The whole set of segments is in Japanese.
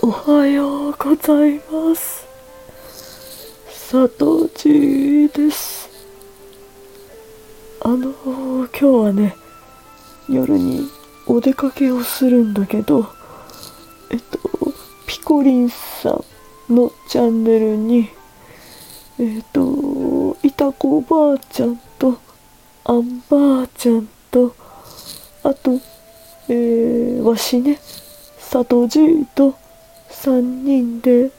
おはようございます。佐藤千です。あの今日はね夜にお出かけをするんだけどえっとピコリンさんのチャンネルにえっといたこおばあちゃんとあんばあちゃんとあとえー、わしね佐藤じいと3人で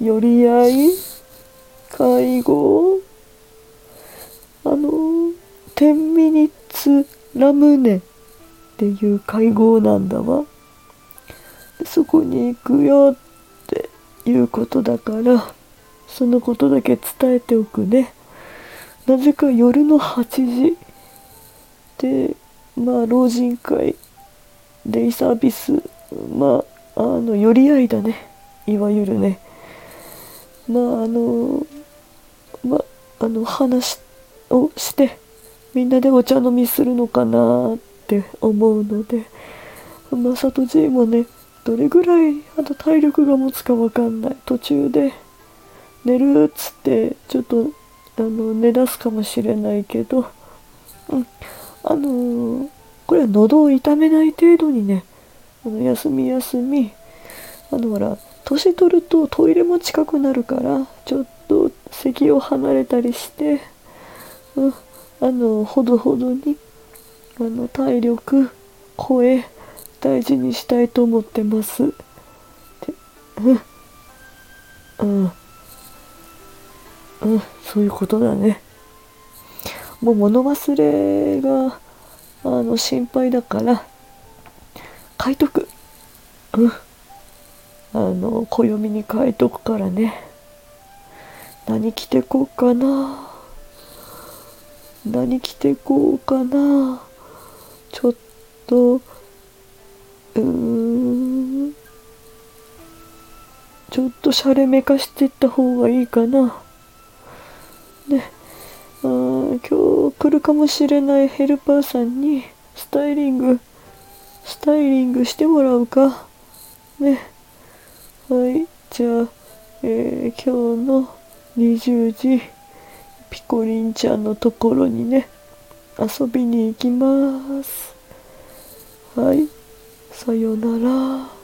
寄り合い介護あの10ミニッツラムネっていう会合なんだわ。そこに行くよっていうことだからそのことだけ伝えておくね。なぜか夜の8時。でまあ老人会デイサービス。まああの寄り合いだね。いわゆるね。まああのまああの話をしてみんなでお茶飲みするのかなって思うので。まさとじいもねどれぐらいあと体力が持つかわかんない。途中で寝るっつってちょっとあの寝出すかもしれないけど、うん、あのー、これは喉を痛めない程度にねあの休み休みあのほら年取るとトイレも近くなるからちょっと席を離れたりして、うん、あのほどほどにあの体力声大事にしたいと思ってます。うん。うん。うんそういうことだね。もう物忘れがあの心配だから書いとく。うん。あの暦に書いとくからね。何着てこうかな。何着てこうかな。ちょっとうーん。ちょっとシャレめかしてった方がいいかな。ね。あ今日来るかもしれないヘルパーさんにスタイリングスタイリングしてもらうか。ね。はいじゃあ、えー、今日の20時ピコリンちゃんのところにね遊びに行きます。はいさよなら。